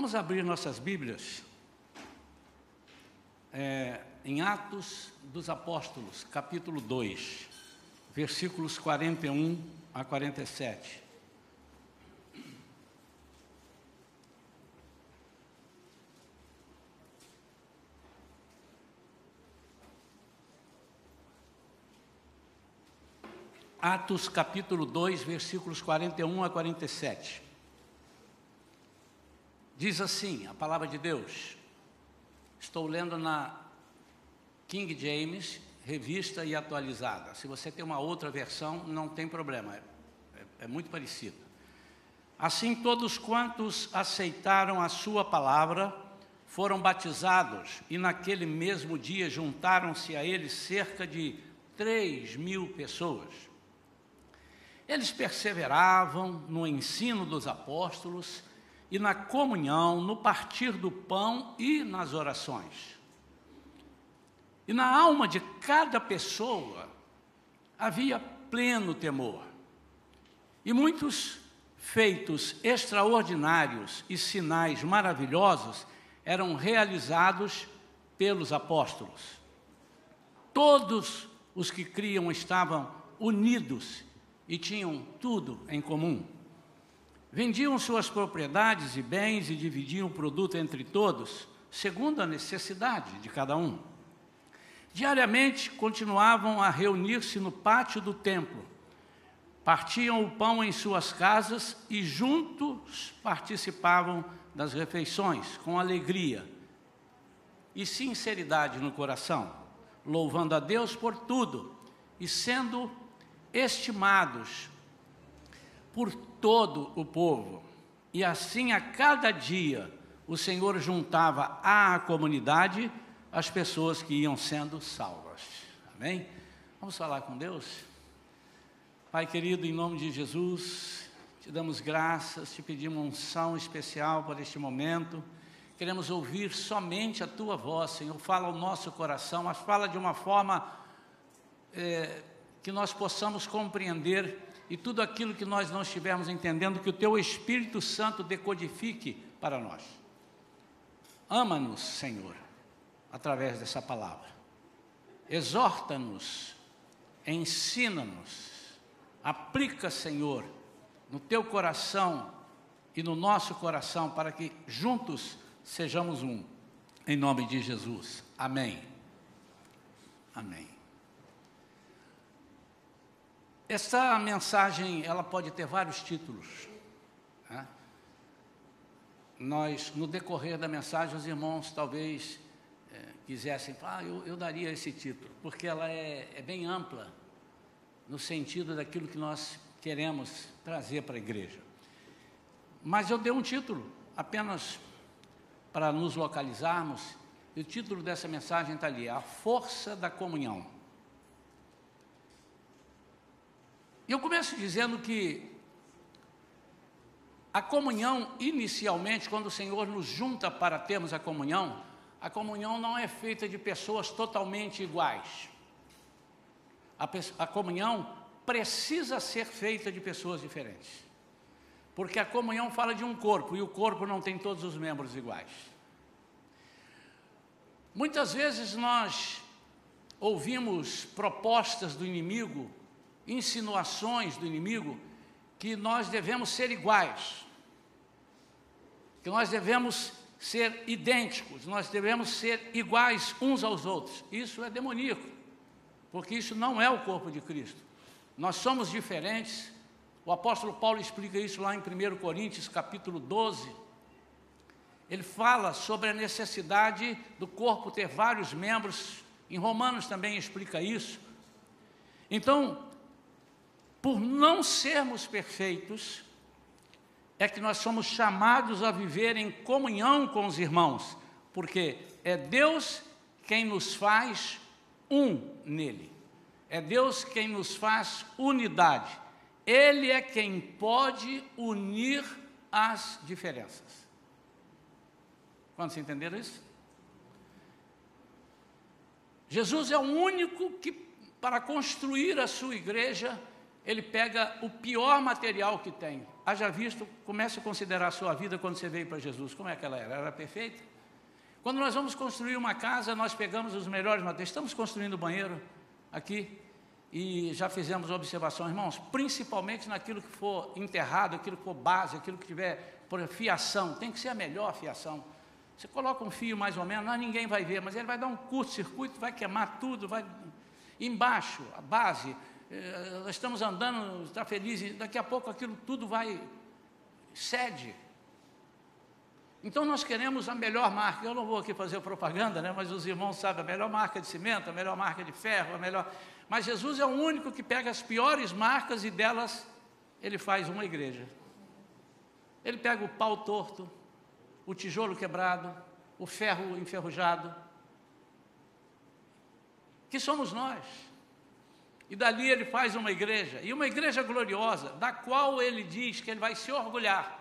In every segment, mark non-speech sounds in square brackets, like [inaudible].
Vamos abrir nossas Bíblias é, em Atos dos Apóstolos, capítulo 2, versículos 41 a 47. Atos capítulo 2, versículos 41 a 47. Diz assim a palavra de Deus. Estou lendo na King James, revista e atualizada. Se você tem uma outra versão, não tem problema, é, é, é muito parecido. Assim, todos quantos aceitaram a sua palavra foram batizados, e naquele mesmo dia juntaram-se a eles cerca de 3 mil pessoas. Eles perseveravam no ensino dos apóstolos e na comunhão, no partir do pão e nas orações. E na alma de cada pessoa havia pleno temor. E muitos feitos extraordinários e sinais maravilhosos eram realizados pelos apóstolos. Todos os que criam estavam unidos e tinham tudo em comum. Vendiam suas propriedades e bens e dividiam o produto entre todos, segundo a necessidade de cada um. Diariamente continuavam a reunir-se no pátio do templo, partiam o pão em suas casas e juntos participavam das refeições com alegria e sinceridade no coração, louvando a Deus por tudo e sendo estimados por todo o povo. E assim, a cada dia, o Senhor juntava à comunidade as pessoas que iam sendo salvas. Amém? Vamos falar com Deus? Pai querido, em nome de Jesus, te damos graças, te pedimos unção especial para este momento. Queremos ouvir somente a tua voz, Senhor. Fala ao nosso coração, mas fala de uma forma é, que nós possamos compreender e tudo aquilo que nós não estivermos entendendo, que o Teu Espírito Santo decodifique para nós. Ama-nos, Senhor, através dessa palavra. Exorta-nos, ensina-nos, aplica, Senhor, no Teu coração e no nosso coração, para que juntos sejamos um. Em nome de Jesus. Amém. Amém. Essa mensagem, ela pode ter vários títulos. Né? Nós, no decorrer da mensagem, os irmãos talvez é, quisessem, ah, eu, eu, daria esse título, porque ela é, é bem ampla, no sentido daquilo que nós queremos trazer para a igreja. Mas eu dei um título, apenas para nos localizarmos, e o título dessa mensagem está ali, A Força da Comunhão. E eu começo dizendo que a comunhão, inicialmente, quando o Senhor nos junta para termos a comunhão, a comunhão não é feita de pessoas totalmente iguais. A, a comunhão precisa ser feita de pessoas diferentes. Porque a comunhão fala de um corpo e o corpo não tem todos os membros iguais. Muitas vezes nós ouvimos propostas do inimigo insinuações do inimigo que nós devemos ser iguais, que nós devemos ser idênticos, nós devemos ser iguais uns aos outros. Isso é demoníaco, porque isso não é o corpo de Cristo. Nós somos diferentes. O apóstolo Paulo explica isso lá em 1 Coríntios, capítulo 12. Ele fala sobre a necessidade do corpo ter vários membros. Em Romanos também explica isso. Então, por não sermos perfeitos, é que nós somos chamados a viver em comunhão com os irmãos, porque é Deus quem nos faz um nele. É Deus quem nos faz unidade. Ele é quem pode unir as diferenças. Quando se entenderam isso? Jesus é o único que, para construir a sua igreja, ele pega o pior material que tem. Haja visto, comece a considerar a sua vida quando você veio para Jesus. Como é que ela era? Era perfeita? Quando nós vamos construir uma casa, nós pegamos os melhores materiais. Estamos construindo o banheiro aqui e já fizemos observações, irmãos, principalmente naquilo que for enterrado, aquilo que for base, aquilo que tiver por fiação, tem que ser a melhor fiação. Você coloca um fio mais ou menos, não, ninguém vai ver, mas ele vai dar um curto-circuito, vai queimar tudo, vai embaixo, a base, nós estamos andando, está feliz, daqui a pouco aquilo tudo vai cede. Então nós queremos a melhor marca. Eu não vou aqui fazer propaganda, né? mas os irmãos sabem a melhor marca de cimento, a melhor marca de ferro, a melhor. Mas Jesus é o único que pega as piores marcas e delas ele faz uma igreja. Ele pega o pau torto, o tijolo quebrado, o ferro enferrujado, que somos nós. E dali ele faz uma igreja, e uma igreja gloriosa, da qual ele diz que ele vai se orgulhar.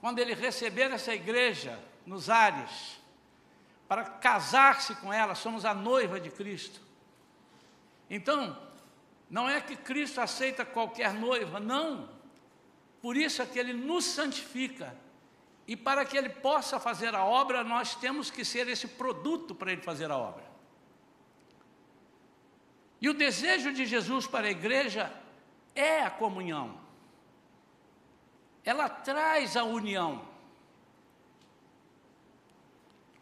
Quando ele receber essa igreja nos ares, para casar-se com ela, somos a noiva de Cristo. Então, não é que Cristo aceita qualquer noiva, não. Por isso é que ele nos santifica. E para que ele possa fazer a obra, nós temos que ser esse produto para ele fazer a obra. E o desejo de Jesus para a igreja é a comunhão. Ela traz a união.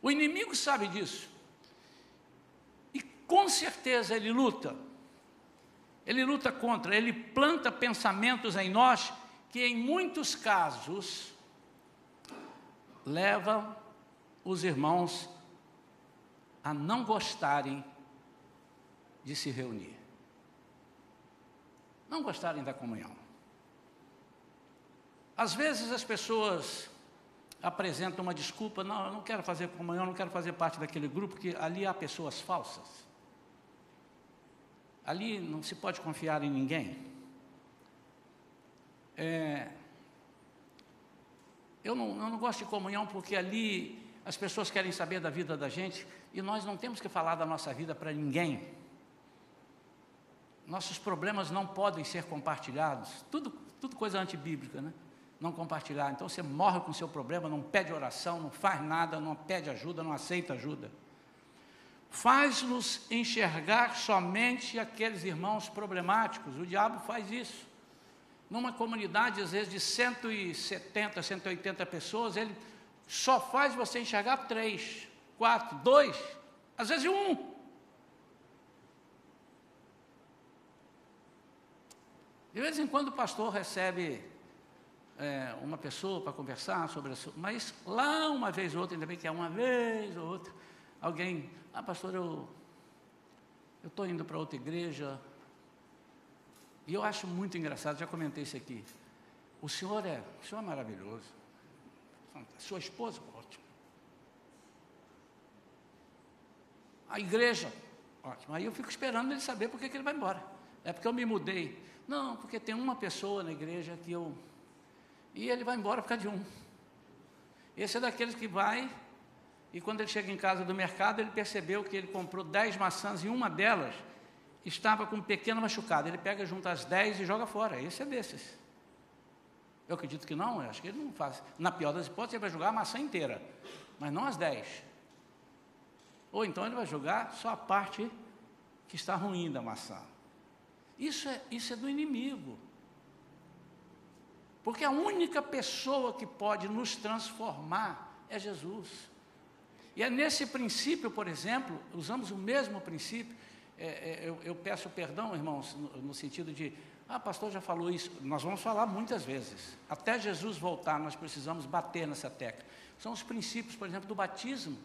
O inimigo sabe disso. E com certeza ele luta. Ele luta contra, ele planta pensamentos em nós que em muitos casos levam os irmãos a não gostarem de se reunir. Não gostarem da comunhão. Às vezes as pessoas apresentam uma desculpa, não, eu não quero fazer comunhão, não quero fazer parte daquele grupo, porque ali há pessoas falsas. Ali não se pode confiar em ninguém. É, eu, não, eu não gosto de comunhão porque ali as pessoas querem saber da vida da gente e nós não temos que falar da nossa vida para ninguém. Nossos problemas não podem ser compartilhados. Tudo, tudo coisa antibíblica, né? Não compartilhar. Então você morre com o seu problema, não pede oração, não faz nada, não pede ajuda, não aceita ajuda. Faz-nos enxergar somente aqueles irmãos problemáticos. O diabo faz isso. Numa comunidade, às vezes, de 170, 180 pessoas, ele só faz você enxergar três, quatro, dois, às vezes um. De vez em quando o pastor recebe é, uma pessoa para conversar sobre isso, mas lá uma vez ou outra, ainda bem que é uma vez ou outra, alguém, ah pastor, eu estou indo para outra igreja, e eu acho muito engraçado, já comentei isso aqui. O senhor é, o senhor é maravilhoso. Sua esposa, ótimo. A igreja, ótimo. Aí eu fico esperando ele saber por que ele vai embora. É porque eu me mudei. Não, porque tem uma pessoa na igreja que eu. E ele vai embora por causa de um. Esse é daqueles que vai, e quando ele chega em casa do mercado, ele percebeu que ele comprou dez maçãs e uma delas estava com um pequeno machucado. Ele pega junto as dez e joga fora. Esse é desses. Eu acredito que não, eu acho que ele não faz. Na pior das hipóteses, ele vai jogar a maçã inteira, mas não as dez. Ou então ele vai jogar só a parte que está ruim da maçã. Isso é, isso é do inimigo. Porque a única pessoa que pode nos transformar é Jesus. E é nesse princípio, por exemplo, usamos o mesmo princípio. É, é, eu, eu, peço perdão, irmãos, no, no sentido de, ah, pastor já falou isso. Nós vamos falar muitas vezes. Até Jesus voltar, nós precisamos bater nessa tecla. São os princípios, por exemplo, do batismo.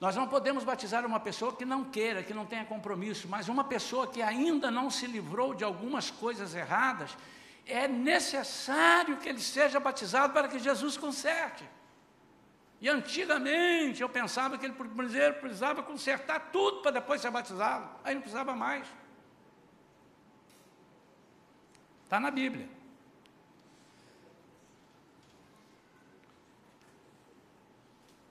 Nós não podemos batizar uma pessoa que não queira, que não tenha compromisso, mas uma pessoa que ainda não se livrou de algumas coisas erradas, é necessário que ele seja batizado para que Jesus conserte. E antigamente eu pensava que ele primeiro precisava consertar tudo para depois ser batizado, aí não precisava mais. Está na Bíblia.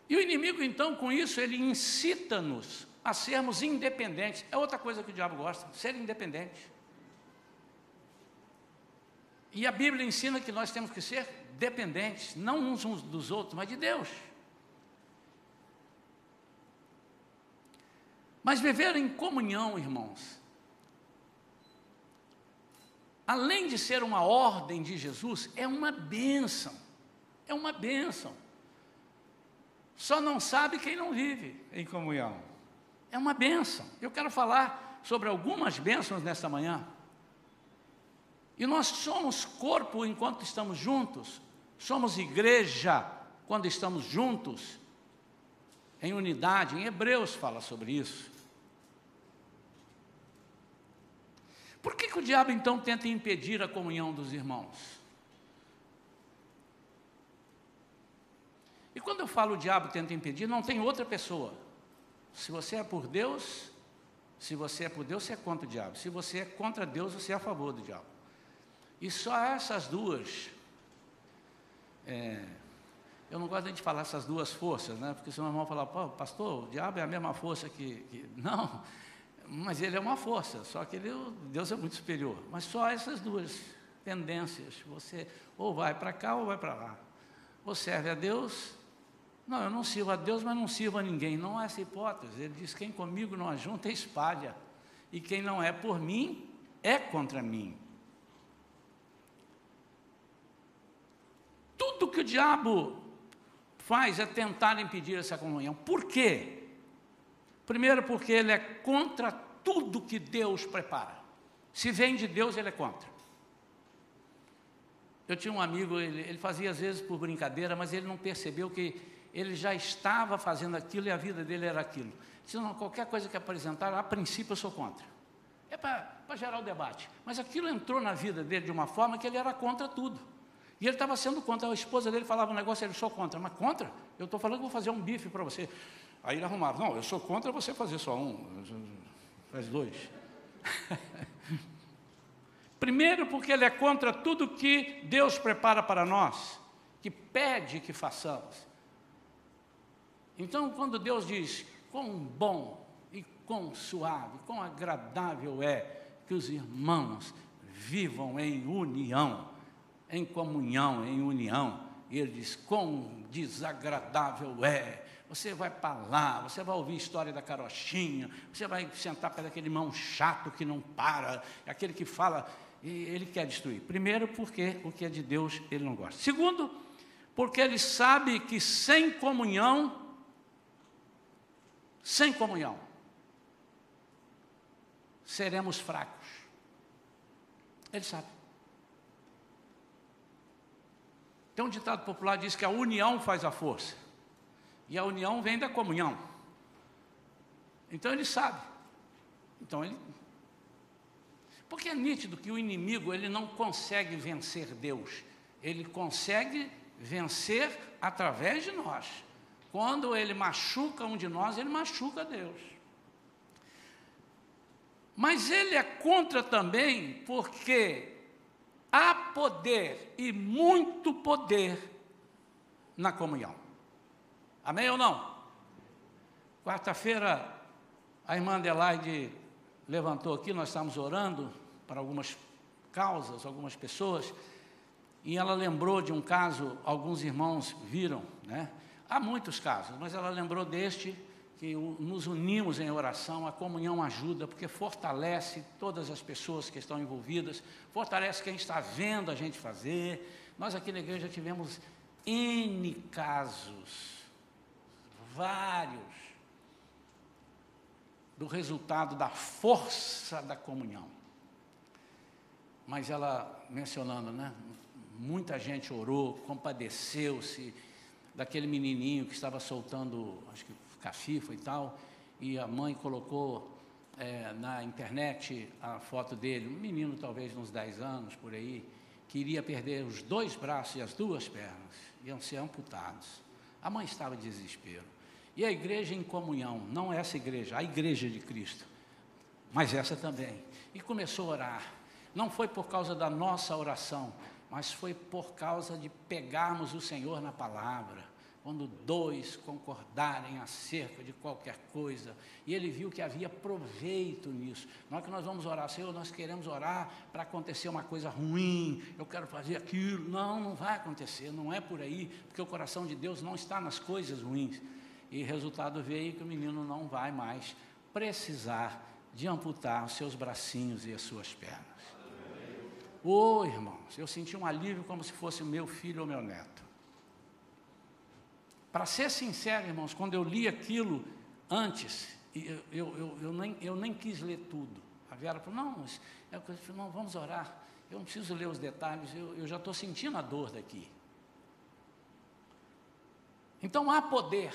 E o inimigo, então, com isso, ele incita-nos a sermos independentes. É outra coisa que o diabo gosta, ser independente. E a Bíblia ensina que nós temos que ser dependentes, não uns dos outros, mas de Deus. Mas viver em comunhão, irmãos, além de ser uma ordem de Jesus, é uma bênção. É uma bênção. Só não sabe quem não vive em comunhão. É uma bênção. Eu quero falar sobre algumas bênçãos nesta manhã. E nós somos corpo enquanto estamos juntos, somos igreja quando estamos juntos, em unidade. Em Hebreus fala sobre isso. Por que, que o diabo então tenta impedir a comunhão dos irmãos? E quando eu falo o diabo tenta impedir, não tem outra pessoa. Se você é por Deus, se você é por Deus, você é contra o diabo. Se você é contra Deus, você é a favor do diabo. E só essas duas. É, eu não gosto de falar essas duas forças, né? Porque senão vão falar, Pô, pastor, o diabo é a mesma força que, que. [laughs] Não, mas ele é uma força, só que ele, Deus é muito superior. Mas só essas duas tendências. Você ou vai para cá ou vai para lá. Ou serve a Deus. Não, eu não sirvo a Deus, mas não sirvo a ninguém. Não há essa hipótese. Ele diz: quem comigo não ajunta, espalha. E quem não é por mim, é contra mim. Tudo que o diabo faz é tentar impedir essa comunhão. Por quê? Primeiro, porque ele é contra tudo que Deus prepara. Se vem de Deus, ele é contra. Eu tinha um amigo, ele, ele fazia às vezes por brincadeira, mas ele não percebeu que ele já estava fazendo aquilo e a vida dele era aquilo. Se não, qualquer coisa que apresentar, a princípio eu sou contra. É para gerar o debate. Mas aquilo entrou na vida dele de uma forma que ele era contra tudo. E ele estava sendo contra, a esposa dele falava um negócio, ele sou contra, mas contra? Eu estou falando que vou fazer um bife para você. Aí ele arrumava, não, eu sou contra você fazer só um, faz dois. [laughs] Primeiro, porque ele é contra tudo que Deus prepara para nós, que pede que façamos. Então, quando Deus diz quão bom e quão suave, quão agradável é que os irmãos vivam em união, em comunhão, em união. E ele diz: quão desagradável é. Você vai para lá, você vai ouvir a história da carochinha, você vai sentar perto daquele irmão chato que não para, aquele que fala, e ele quer destruir. Primeiro, porque o que é de Deus ele não gosta. Segundo, porque ele sabe que sem comunhão, sem comunhão, seremos fracos. Ele sabe. Tem um ditado popular que diz que a união faz a força. E a união vem da comunhão. Então ele sabe. Então ele. Porque é nítido que o inimigo ele não consegue vencer Deus. Ele consegue vencer através de nós. Quando ele machuca um de nós, ele machuca Deus. Mas ele é contra também porque há poder e muito poder na comunhão. Amém ou não? Quarta-feira, a irmã Adelaide levantou aqui, nós estávamos orando para algumas causas, algumas pessoas, e ela lembrou de um caso, alguns irmãos viram, né? Há muitos casos, mas ela lembrou deste que nos unimos em oração, a comunhão ajuda, porque fortalece todas as pessoas que estão envolvidas, fortalece quem está vendo a gente fazer. Nós aqui na igreja tivemos N casos, vários, do resultado da força da comunhão. Mas ela mencionando, né? Muita gente orou, compadeceu-se daquele menininho que estava soltando, acho que cafifa e tal, e a mãe colocou é, na internet a foto dele, um menino talvez uns 10 anos por aí, que iria perder os dois braços e as duas pernas, iam ser amputados. A mãe estava em desespero. E a igreja em comunhão, não essa igreja, a igreja de Cristo, mas essa também. E começou a orar. Não foi por causa da nossa oração, mas foi por causa de pegarmos o Senhor na palavra quando dois concordarem acerca de qualquer coisa. E ele viu que havia proveito nisso. Na hora que nós vamos orar, Senhor, nós queremos orar para acontecer uma coisa ruim, eu quero fazer aquilo. Não, não vai acontecer, não é por aí, porque o coração de Deus não está nas coisas ruins. E resultado veio que o menino não vai mais precisar de amputar os seus bracinhos e as suas pernas. Ô oh, irmãos, eu senti um alívio como se fosse meu filho ou meu neto. Para ser sincero, irmãos, quando eu li aquilo antes, eu, eu, eu, eu, nem, eu nem quis ler tudo. A Vera falou, não, mas, é não, vamos orar. Eu não preciso ler os detalhes, eu, eu já estou sentindo a dor daqui. Então há poder.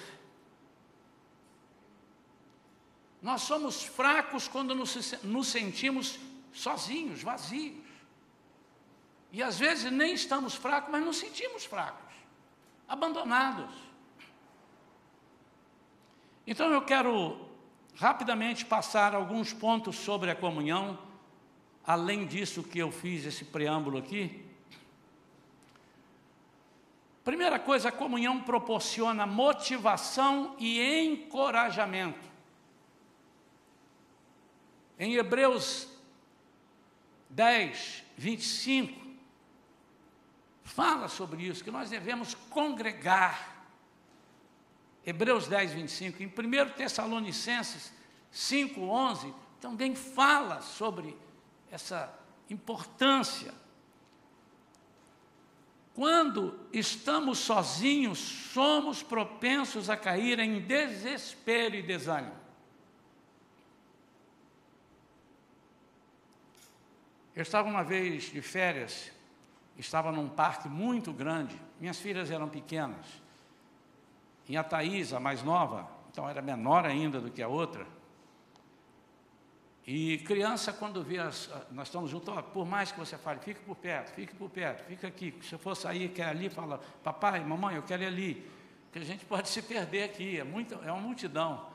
Nós somos fracos quando nos, nos sentimos sozinhos, vazios. E às vezes nem estamos fracos, mas nos sentimos fracos, abandonados. Então eu quero rapidamente passar alguns pontos sobre a comunhão, além disso que eu fiz esse preâmbulo aqui. Primeira coisa, a comunhão proporciona motivação e encorajamento. Em Hebreus 10, 25, fala sobre isso, que nós devemos congregar Hebreus 10, 25, em 1 Tessalonicenses 5, 11, também fala sobre essa importância. Quando estamos sozinhos, somos propensos a cair em desespero e desânimo. Eu estava uma vez de férias, estava num parque muito grande, minhas filhas eram pequenas. E a Thais, a mais nova, então era menor ainda do que a outra. E criança, quando vê, as, nós estamos juntos, por mais que você fale, fique por perto, fique por perto, fica aqui. Se eu for sair, quer ali, fala, papai, mamãe, eu quero ir ali. Porque a gente [laughs] pode se perder aqui, é, muito, é uma multidão.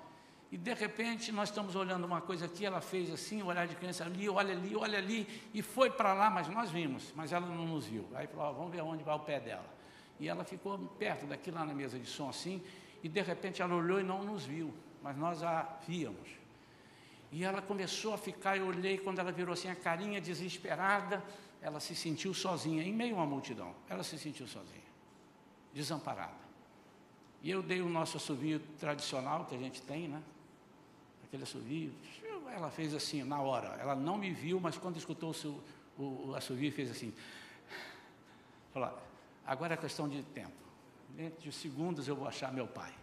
E de repente nós estamos olhando uma coisa aqui, ela fez assim, olhar de criança ali, olha ali, olha ali, e foi para lá, mas nós vimos, mas ela não nos viu. Aí falou, ó, vamos ver onde vai o pé dela. E ela ficou perto daqui lá na mesa de som assim, e de repente ela olhou e não nos viu, mas nós a víamos. E ela começou a ficar, eu olhei, quando ela virou assim, a carinha desesperada, ela se sentiu sozinha, em meio a uma multidão. Ela se sentiu sozinha, desamparada. E eu dei o nosso assovio tradicional que a gente tem, né? Aquele assovio. Ela fez assim, na hora. Ela não me viu, mas quando escutou o, o, o assovio, fez assim. Falou, Agora é questão de tempo. Dentro de segundos eu vou achar meu pai.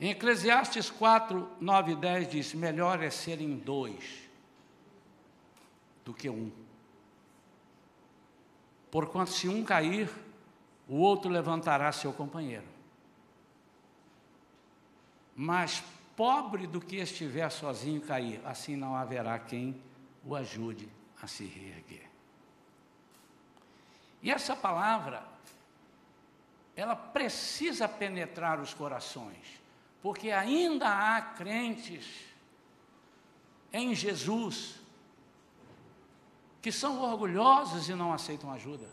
Em Eclesiastes 4, 9 e 10 diz: Melhor é serem dois do que um. Porquanto, se um cair, o outro levantará seu companheiro. Mas pobre do que estiver sozinho cair, assim não haverá quem o ajude a se reerguer. E essa palavra, ela precisa penetrar os corações, porque ainda há crentes em Jesus que são orgulhosos e não aceitam ajuda.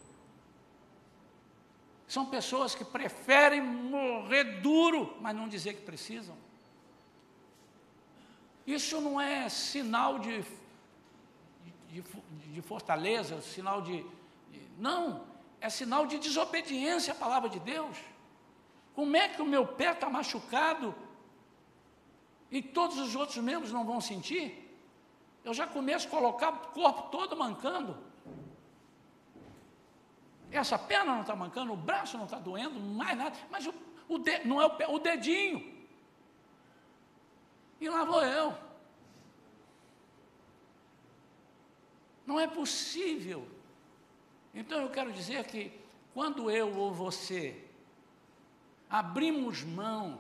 São pessoas que preferem morrer duro, mas não dizer que precisam. Isso não é sinal de, de, de fortaleza, sinal de, não, é sinal de desobediência à palavra de Deus. Como é que o meu pé está machucado e todos os outros membros não vão sentir? Eu já começo a colocar o corpo todo mancando. Essa perna não está mancando, o braço não está doendo, mais nada, mas o, o de, não é o, pé, o dedinho. E lá vou eu. Não é possível então eu quero dizer que quando eu ou você abrimos mão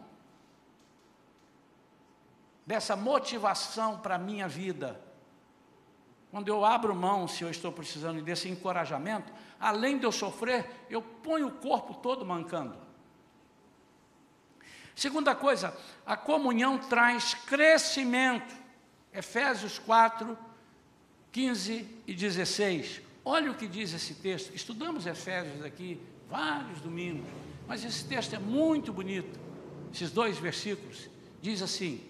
dessa motivação para a minha vida, quando eu abro mão, se eu estou precisando desse encorajamento, além de eu sofrer, eu ponho o corpo todo mancando. Segunda coisa, a comunhão traz crescimento. Efésios 4, 15 e 16. Olha o que diz esse texto. Estudamos Efésios aqui vários domingos, mas esse texto é muito bonito. Esses dois versículos diz assim: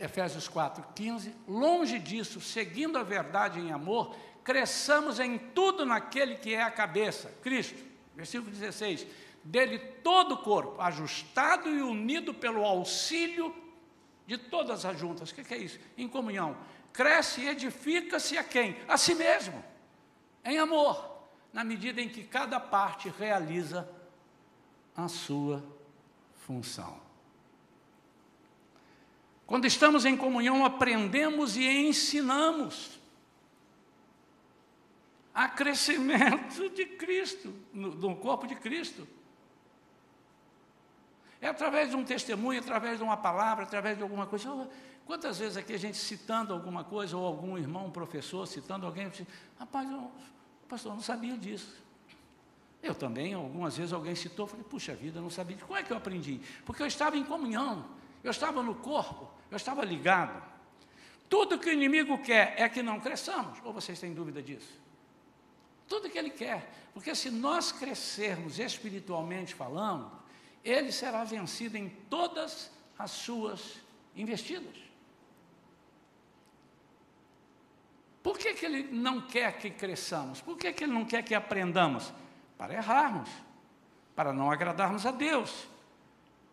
Efésios 4, 15, longe disso, seguindo a verdade em amor, cresçamos em tudo naquele que é a cabeça, Cristo. Versículo 16: dele todo o corpo, ajustado e unido pelo auxílio de todas as juntas. O que é isso? Em comunhão cresce e edifica-se a quem? A si mesmo, em amor, na medida em que cada parte realiza a sua função. Quando estamos em comunhão, aprendemos e ensinamos. Há crescimento de Cristo, no, no corpo de Cristo. É através de um testemunho, através de uma palavra, através de alguma coisa. Quantas vezes aqui a gente citando alguma coisa, ou algum irmão, um professor, citando alguém, diz, rapaz, eu, pastor, eu não sabia disso. Eu também, algumas vezes alguém citou, falei, puxa vida, eu não sabia. Como é que eu aprendi? Porque eu estava em comunhão, eu estava no corpo, eu estava ligado. Tudo que o inimigo quer é que não cresçamos, ou vocês têm dúvida disso? Tudo que ele quer, porque se nós crescermos espiritualmente falando, ele será vencido em todas as suas investidas. Por que, que ele não quer que cresçamos? Por que, que ele não quer que aprendamos? Para errarmos, para não agradarmos a Deus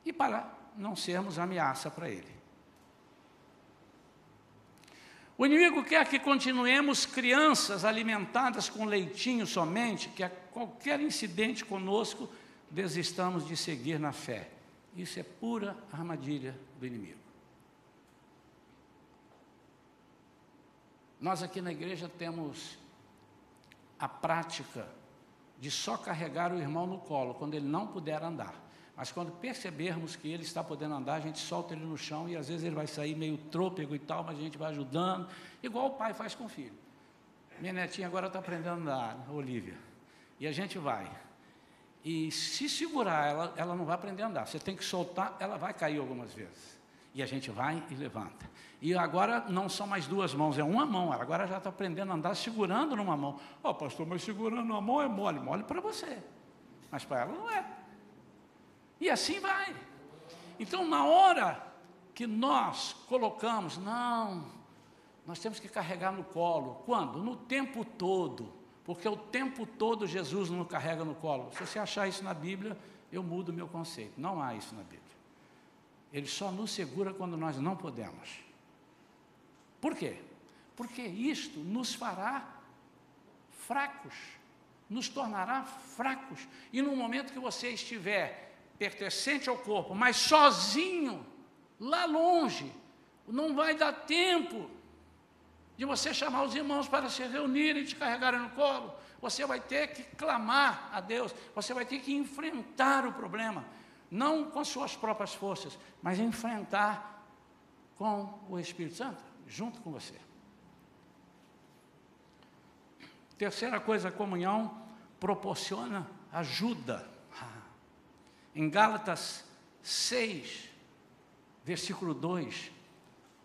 e para não sermos ameaça para ele. O inimigo quer que continuemos crianças alimentadas com leitinho somente, que a qualquer incidente conosco desistamos de seguir na fé. Isso é pura armadilha do inimigo. Nós aqui na igreja temos a prática de só carregar o irmão no colo quando ele não puder andar. Mas quando percebermos que ele está podendo andar, a gente solta ele no chão e às vezes ele vai sair meio trôpego e tal, mas a gente vai ajudando, igual o pai faz com o filho. Minha netinha agora está aprendendo a andar, Olivia. E a gente vai. E se segurar, ela, ela não vai aprender a andar. Você tem que soltar, ela vai cair algumas vezes. E a gente vai e levanta. E agora não são mais duas mãos, é uma mão. Ela agora já está aprendendo a andar segurando numa mão. Ó, oh, pastor, mas segurando uma mão é mole. Mole para você. Mas para ela não é. E assim vai. Então, na hora que nós colocamos, não, nós temos que carregar no colo. Quando? No tempo todo. Porque o tempo todo Jesus não carrega no colo. Se você achar isso na Bíblia, eu mudo meu conceito. Não há isso na Bíblia. Ele só nos segura quando nós não podemos. Por quê? Porque isto nos fará fracos, nos tornará fracos. E no momento que você estiver pertencente ao corpo, mas sozinho, lá longe, não vai dar tempo de você chamar os irmãos para se reunirem e te carregarem no colo. Você vai ter que clamar a Deus, você vai ter que enfrentar o problema não com suas próprias forças, mas enfrentar com o Espírito Santo, junto com você. Terceira coisa, a comunhão proporciona ajuda. [laughs] Em Gálatas 6, versículo 2,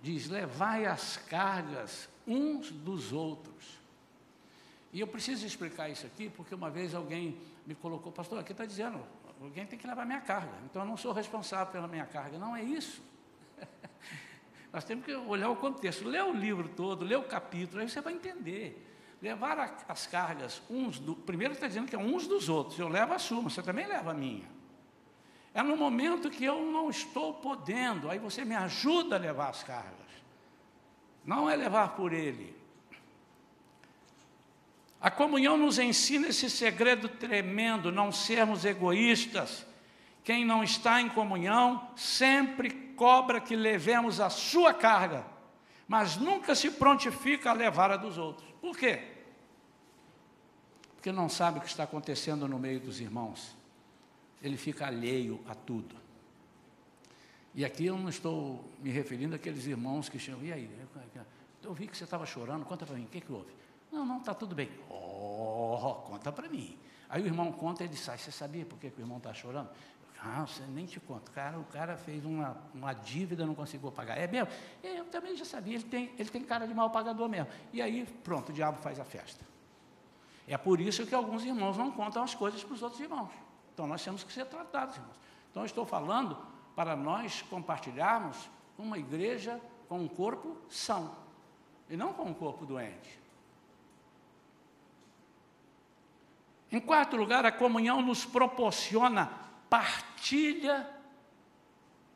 diz: Levai as cargas uns dos outros. E eu preciso explicar isso aqui, porque uma vez alguém me colocou, pastor, aqui está dizendo, alguém tem que levar minha carga. Então eu não sou responsável pela minha carga. Não é isso. [laughs] Nós temos que olhar o contexto. Lê o livro todo, lê o capítulo, aí você vai entender. Levar a, as cargas uns do. Primeiro está dizendo que é uns dos outros. Eu levo a sua, você também leva a minha. É no momento que eu não estou podendo, aí você me ajuda a levar as cargas. Não é levar por ele. A comunhão nos ensina esse segredo tremendo, não sermos egoístas. Quem não está em comunhão sempre cobra que levemos a sua carga, mas nunca se prontifica a levar a dos outros. Por quê? Porque não sabe o que está acontecendo no meio dos irmãos. Ele fica alheio a tudo. E aqui eu não estou me referindo àqueles irmãos que chamam, e aí? Eu vi que você estava chorando, conta para mim, o que, que houve? Não, não, está tudo bem. Oh, conta para mim. Aí o irmão conta e ele sai. Você sabia por que, que o irmão está chorando? Ah, você nem te conta. Cara, o cara fez uma, uma dívida, não conseguiu pagar. É mesmo? Eu também já sabia, ele tem, ele tem cara de mal pagador mesmo. E aí, pronto, o diabo faz a festa. É por isso que alguns irmãos não contam as coisas para os outros irmãos. Então nós temos que ser tratados, irmãos. Então eu estou falando para nós compartilharmos uma igreja com um corpo são e não com um corpo doente. Em quarto lugar, a comunhão nos proporciona partilha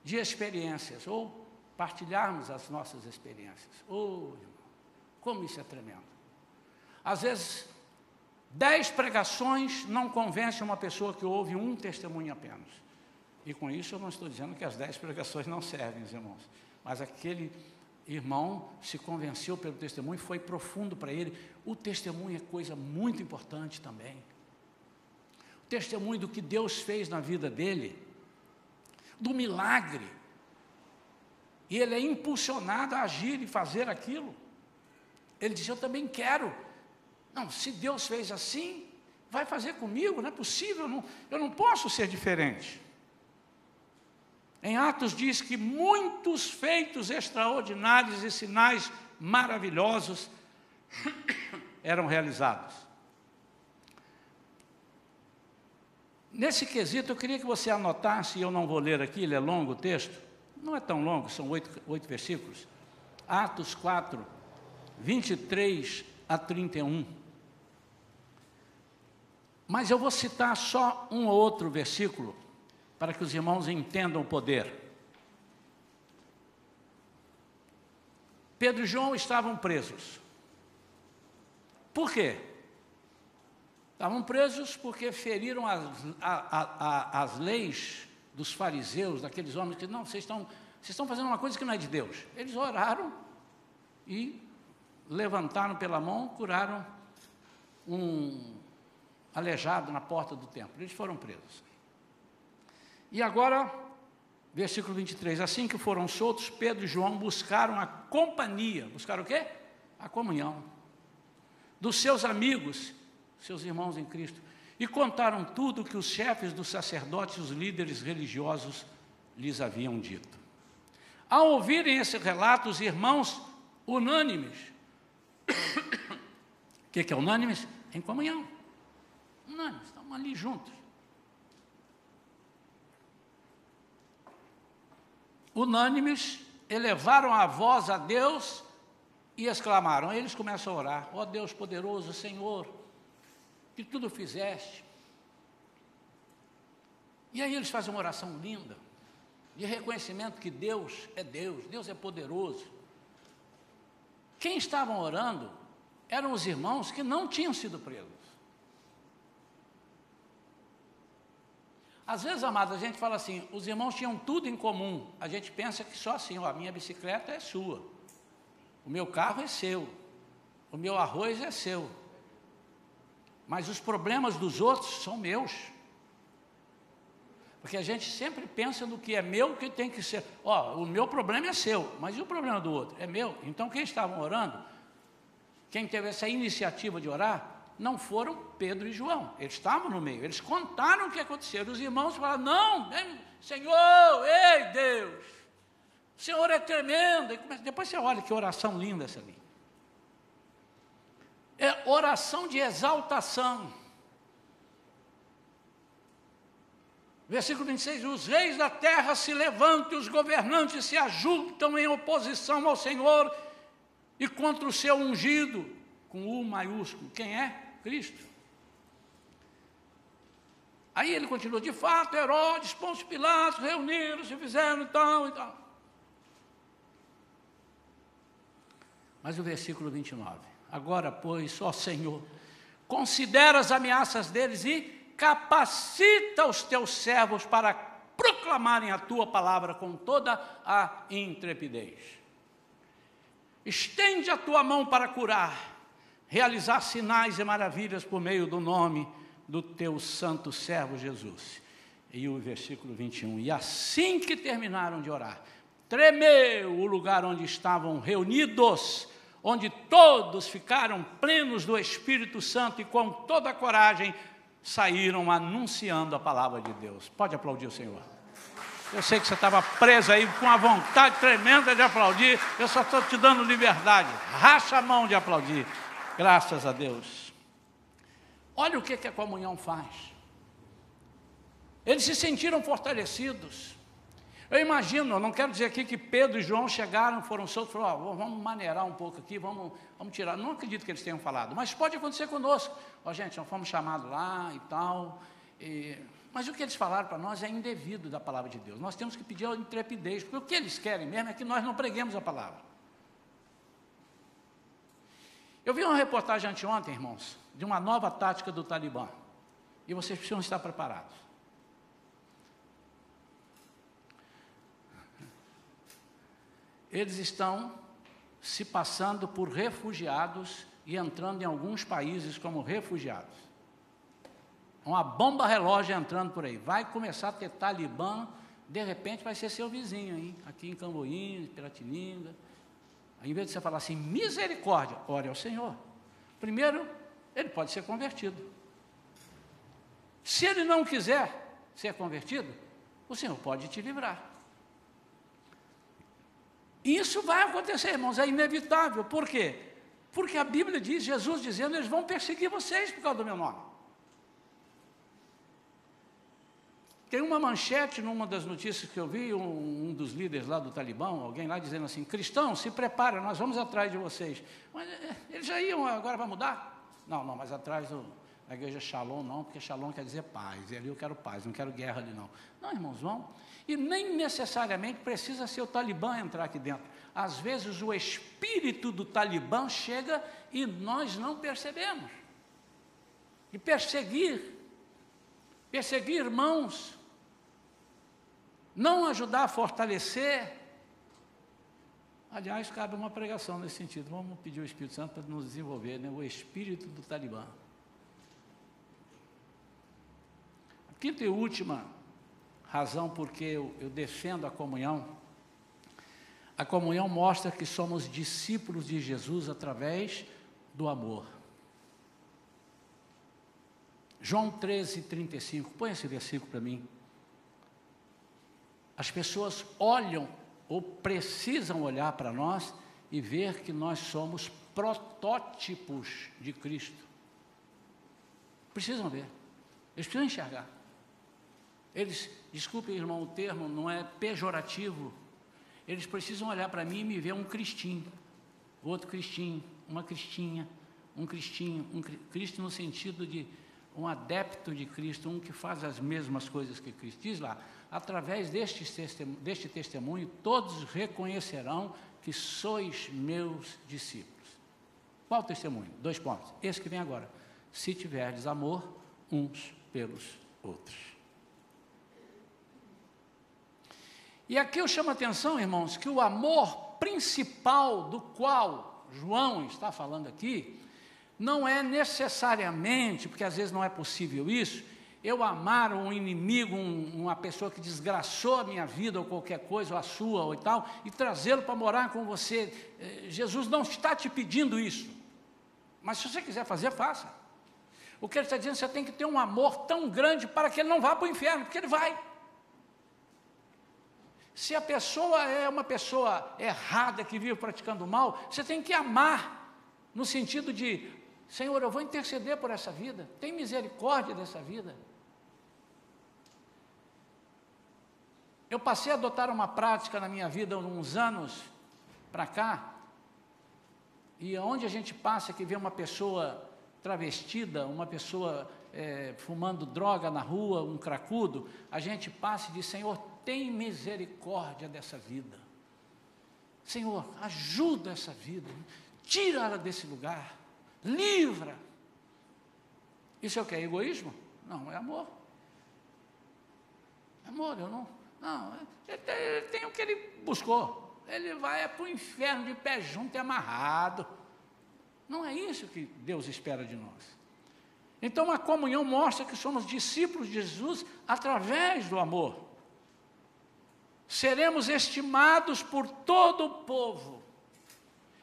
de experiências, ou partilharmos as nossas experiências. Oh, irmão, como isso é tremendo. Às vezes, dez pregações não convencem uma pessoa que ouve um testemunho apenas. E com isso eu não estou dizendo que as dez pregações não servem, irmãos. Mas aquele irmão se convenceu pelo testemunho, foi profundo para ele. O testemunho é coisa muito importante também testemunho do que Deus fez na vida dele, do milagre. E ele é impulsionado a agir e fazer aquilo. Ele diz: Eu também quero. Não, se Deus fez assim, vai fazer comigo, não é possível, eu não, eu não posso ser diferente. Em Atos diz que muitos feitos extraordinários e sinais maravilhosos [coughs] eram realizados. Nesse quesito, eu queria que você anotasse, e eu não vou ler aqui, ele é longo o texto, não é tão longo, são oito, oito versículos. Atos 4, 23 a 31. Mas eu vou citar só um ou outro versículo, para que os irmãos entendam o poder. Pedro e João estavam presos. Por quê? Estavam presos porque feriram as, a, a, as leis dos fariseus, daqueles homens que, não, vocês estão, vocês estão fazendo uma coisa que não é de Deus. Eles oraram e levantaram pela mão, curaram um aleijado na porta do templo. Eles foram presos. E agora, versículo 23, assim que foram soltos, Pedro e João buscaram a companhia, buscaram o quê? A comunhão dos seus amigos seus irmãos em Cristo, e contaram tudo o que os chefes dos sacerdotes e os líderes religiosos lhes haviam dito. Ao ouvirem esse relato, os irmãos unânimes, o [coughs] que, que é unânimes? Em comunhão. Unânimes, estão ali juntos. Unânimes, elevaram a voz a Deus e exclamaram. Eles começam a orar: Ó oh Deus poderoso, Senhor, que tudo fizeste. E aí eles fazem uma oração linda, de reconhecimento que Deus é Deus, Deus é poderoso. Quem estavam orando eram os irmãos que não tinham sido presos. Às vezes, amados, a gente fala assim, os irmãos tinham tudo em comum. A gente pensa que só assim, ó, a minha bicicleta é sua, o meu carro é seu, o meu arroz é seu, mas os problemas dos outros são meus. Porque a gente sempre pensa no que é meu que tem que ser. Ó, o meu problema é seu, mas e o problema do outro? É meu. Então quem estavam orando, quem teve essa iniciativa de orar, não foram Pedro e João. Eles estavam no meio. Eles contaram o que aconteceu. Os irmãos falaram: Não, Senhor, ei Deus, o Senhor é tremendo. Depois você olha que oração linda essa ali é oração de exaltação. Versículo 26: Os reis da terra se levantam os governantes se ajuntam em oposição ao Senhor e contra o seu ungido, com U maiúsculo. Quem é? Cristo. Aí ele continua: de fato, Herodes, Pôncio Pilatos reuniram, se fizeram e tal e tal. Mas o versículo 29. Agora, pois, ó Senhor, considera as ameaças deles e capacita os teus servos para proclamarem a tua palavra com toda a intrepidez. Estende a tua mão para curar, realizar sinais e maravilhas por meio do nome do teu santo servo Jesus. E o versículo 21. E assim que terminaram de orar, tremeu o lugar onde estavam reunidos onde todos ficaram plenos do Espírito Santo e com toda a coragem saíram anunciando a palavra de Deus. Pode aplaudir o Senhor. Eu sei que você estava preso aí com a vontade tremenda de aplaudir. Eu só estou te dando liberdade. Racha a mão de aplaudir. Graças a Deus. Olha o que, que a comunhão faz. Eles se sentiram fortalecidos. Eu imagino, eu não quero dizer aqui que Pedro e João chegaram, foram soltos, falaram, oh, vamos maneirar um pouco aqui, vamos, vamos tirar. Não acredito que eles tenham falado, mas pode acontecer conosco. Ó, oh, gente, nós fomos chamados lá e tal. E... Mas o que eles falaram para nós é indevido da palavra de Deus. Nós temos que pedir a intrepidez, porque o que eles querem mesmo é que nós não preguemos a palavra. Eu vi uma reportagem anteontem, irmãos, de uma nova tática do Talibã. E vocês precisam estar preparados. Eles estão se passando por refugiados e entrando em alguns países como refugiados. Uma bomba relógio entrando por aí. Vai começar a ter Talibã, de repente vai ser seu vizinho, hein? aqui em Camboinha, Piratininga. Em vez de você falar assim, misericórdia, ore ao Senhor. Primeiro, ele pode ser convertido. Se ele não quiser ser convertido, o Senhor pode te livrar. Isso vai acontecer, irmãos, é inevitável. Por quê? Porque a Bíblia diz, Jesus dizendo, eles vão perseguir vocês por causa do meu nome. Tem uma manchete numa das notícias que eu vi, um, um dos líderes lá do Talibã, alguém lá dizendo assim, cristãos, se prepara, nós vamos atrás de vocês. Mas é, eles já iam, agora vai mudar? Não, não, mas atrás do, da igreja Shalom não, porque Shalom quer dizer paz, e ali eu quero paz, não quero guerra ali não. Não, irmãos, vão. E nem necessariamente precisa ser o Talibã entrar aqui dentro. Às vezes o espírito do Talibã chega e nós não percebemos. E perseguir, perseguir irmãos, não ajudar a fortalecer. Aliás, cabe uma pregação nesse sentido. Vamos pedir ao Espírito Santo para nos desenvolver, né? o espírito do Talibã. A quinta e última razão porque eu, eu defendo a comunhão. A comunhão mostra que somos discípulos de Jesus através do amor. João 13, 35, põe esse versículo para mim. As pessoas olham ou precisam olhar para nós e ver que nós somos protótipos de Cristo. Precisam ver, eles precisam enxergar. Eles, desculpe, irmão, o termo não é pejorativo. Eles precisam olhar para mim e me ver um cristinho, outro cristinho, uma cristinha, um cristinho, um Cristo no sentido de um adepto de Cristo, um que faz as mesmas coisas que Cristo. Diz lá, através deste testemunho, deste testemunho todos reconhecerão que sois meus discípulos. Qual o testemunho? Dois pontos. Esse que vem agora. Se tiverdes amor uns pelos outros. E aqui eu chamo a atenção, irmãos, que o amor principal do qual João está falando aqui, não é necessariamente, porque às vezes não é possível isso, eu amar um inimigo, um, uma pessoa que desgraçou a minha vida ou qualquer coisa, ou a sua ou tal, e trazê-lo para morar com você. Eh, Jesus não está te pedindo isso. Mas se você quiser fazer, faça. O que ele está dizendo, você tem que ter um amor tão grande para que ele não vá para o inferno, porque ele vai. Se a pessoa é uma pessoa errada que vive praticando mal, você tem que amar, no sentido de, Senhor, eu vou interceder por essa vida, tem misericórdia dessa vida. Eu passei a adotar uma prática na minha vida uns anos para cá, e onde a gente passa que vê uma pessoa travestida, uma pessoa é, fumando droga na rua, um cracudo, a gente passa e diz, Senhor, tem misericórdia dessa vida. Senhor, ajuda essa vida, tira ela desse lugar, livra. Isso é o que? É egoísmo? Não, é amor. É amor, eu não. Não, ele tem, ele tem o que ele buscou. Ele vai para o inferno de pé junto e amarrado. Não é isso que Deus espera de nós. Então a comunhão mostra que somos discípulos de Jesus através do amor seremos estimados por todo o povo.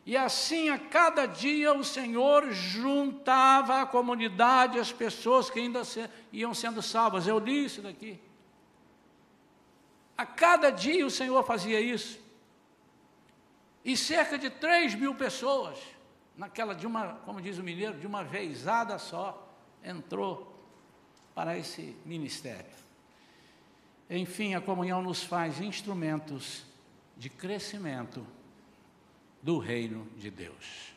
E assim, a cada dia, o Senhor juntava a comunidade, as pessoas que ainda se, iam sendo salvas. Eu li isso daqui. A cada dia o Senhor fazia isso. E cerca de 3 mil pessoas, naquela de uma, como diz o mineiro, de uma vezada só, entrou para esse ministério. Enfim, a comunhão nos faz instrumentos de crescimento do reino de Deus.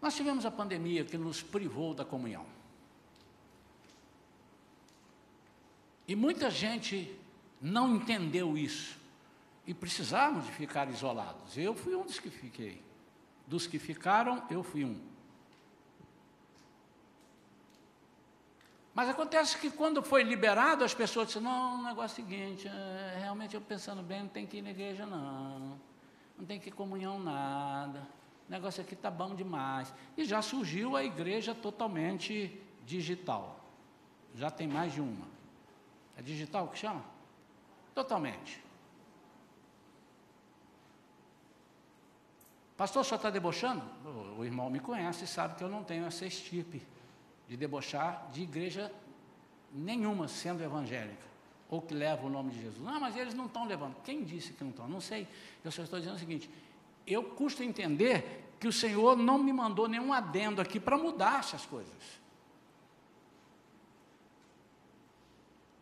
Nós tivemos a pandemia que nos privou da comunhão. E muita gente não entendeu isso. E precisávamos de ficar isolados. Eu fui um dos que fiquei. Dos que ficaram, eu fui um. Mas acontece que quando foi liberado, as pessoas disseram, não, o negócio é o seguinte, é, realmente eu pensando bem, não tem que ir na igreja não, não tem que ir comunhão nada, o negócio aqui está bom demais. E já surgiu a igreja totalmente digital. Já tem mais de uma. É digital que chama? Totalmente. Pastor, só está debochando? O, irmão me conhece e sabe que eu não tenho essa estirpe de debochar de igreja nenhuma sendo evangélica, ou que leva o nome de Jesus. Não, mas eles não estão levando. Quem disse que não estão? Não sei. Eu só estou dizendo o seguinte: eu custo entender que o Senhor não me mandou nenhum adendo aqui para mudar essas coisas.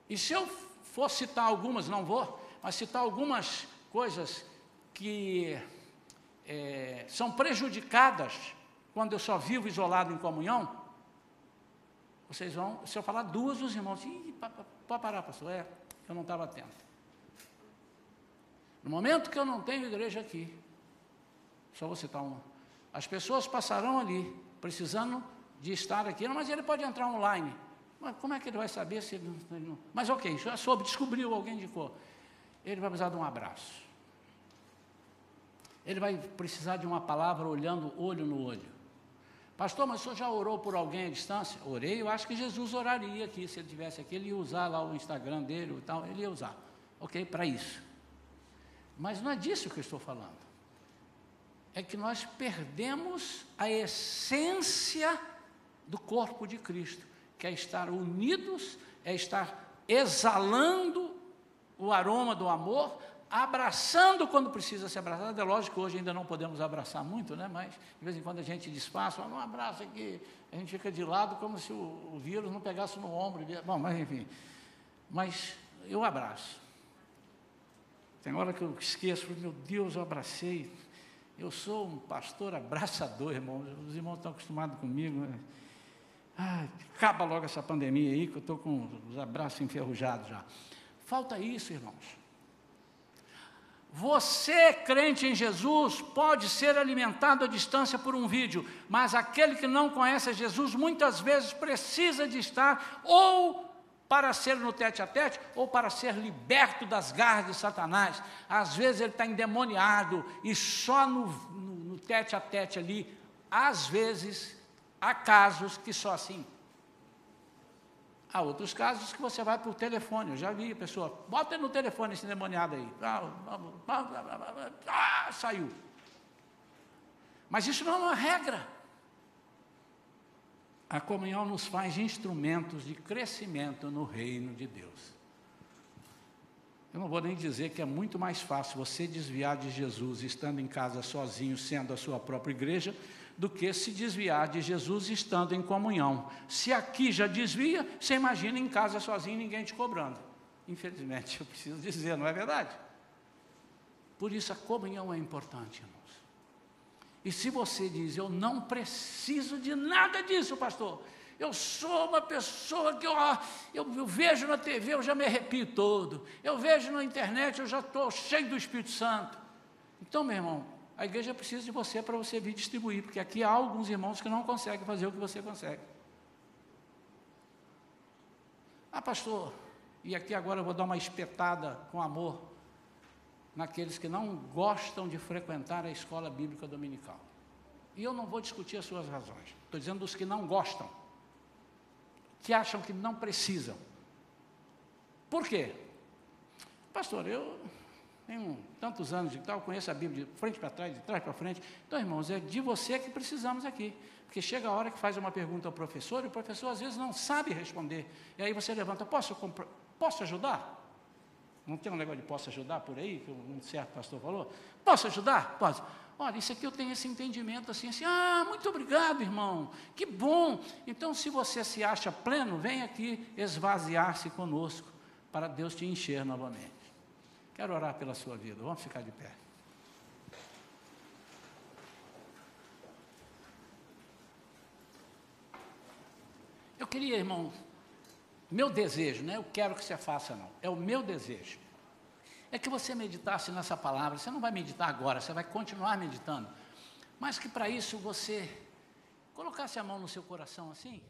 E se eu for citar algumas, não vou, mas citar algumas coisas que é, são prejudicadas quando eu só vivo isolado em comunhão, vocês vão, se eu falar duas, os irmãos, pode parar, pastor, é, eu não estava atento. No momento que eu não tenho igreja aqui, só vou citar uma, as pessoas passarão ali, precisando de estar aqui, mas ele pode entrar online. Mas como é que ele vai saber se ele não, ele não... Mas ok, já soube, descobriu, alguém indicou. Ele vai precisar de um abraço. Ele vai precisar de uma palavra olhando olho no olho. Pastor, mas o senhor já orou por alguém à distância? Orei, eu acho que Jesus oraria aqui, se ele tivesse aqui, ele ia usar lá o Instagram dele e tal, ele ia usar. Ok, para isso. Mas não é disso que eu estou falando. É que nós perdemos a essência do corpo de Cristo, que é estar unidos, é estar exalando o aroma do amor, abraçando quando precisa ser abraçado. É lógico que hoje ainda não podemos abraçar muito, né? mas de vez em quando a gente despaça, não abraça aqui, a gente fica de lado como se o, o vírus não pegasse no ombro. Bom, mas enfim. Mas eu abraço. Tem hora que eu esqueço, meu Deus, eu abracei. Eu sou um pastor abraçador, irmãos. Os irmãos estão acostumados comigo. Né? Ai, acaba logo essa pandemia aí, que eu estou com os abraços enferrujados já. Falta isso, irmãos. Você, crente em Jesus, pode ser alimentado à distância por um vídeo, mas aquele que não conhece Jesus muitas vezes precisa de estar ou para ser no tete a tete ou para ser liberto das garras de Satanás. Às vezes ele está endemoniado e só no, no, no tete a tete ali, às vezes, há casos que só assim Há outros casos que você vai por telefone. Eu já vi a pessoa, bota no telefone esse demoniado aí. Ah, ah, saiu. Mas isso não é uma regra. A comunhão nos faz instrumentos de crescimento no reino de Deus. Eu não vou nem dizer que é muito mais fácil você desviar de Jesus estando em casa sozinho, sendo a sua própria igreja, do que se desviar de Jesus estando em comunhão. Se aqui já desvia, você imagina em casa sozinho, ninguém te cobrando. Infelizmente, [laughs] eu preciso dizer, não é verdade? Por isso a comunhão é importante, irmãos. E se você diz, eu não preciso de nada disso, pastor, eu sou uma pessoa que eu, eu, eu, vejo na TV, eu já me arrepio todo. Eu vejo na internet, eu já estou cheio do Espírito Santo. Então, meu irmão, a igreja precisa de você para você vir distribuir, porque aqui há alguns irmãos que não conseguem fazer o que você consegue. Ah, pastor, e aqui agora eu vou dar uma espetada com amor naqueles que não gostam de frequentar a escola bíblica dominical. E eu não vou discutir as suas razões. Estou dizendo dos que não gostam, que acham que não precisam. Por quê? pastor, eu tenho tantos anos de tal, conheço a Bíblia de frente para trás, de trás para frente. Então, irmãos, é de você que precisamos aqui. Porque chega a hora que faz uma pergunta ao professor e o professor às vezes não sabe responder. E aí você levanta, posso, posso ajudar? Não tem um negócio de posso ajudar por aí, que um certo pastor falou? Posso ajudar? Posso. Olha, isso aqui eu tenho esse entendimento assim, assim, ah, muito obrigado, irmão, que bom. Então, se você se acha pleno, vem aqui esvaziar-se conosco, para Deus te encher novamente. Quero orar pela sua vida, vamos ficar de pé. Eu queria, irmão, meu desejo, não é eu quero que você faça, não, é o meu desejo é que você meditasse nessa palavra. Você não vai meditar agora, você vai continuar meditando. Mas que para isso você colocasse a mão no seu coração assim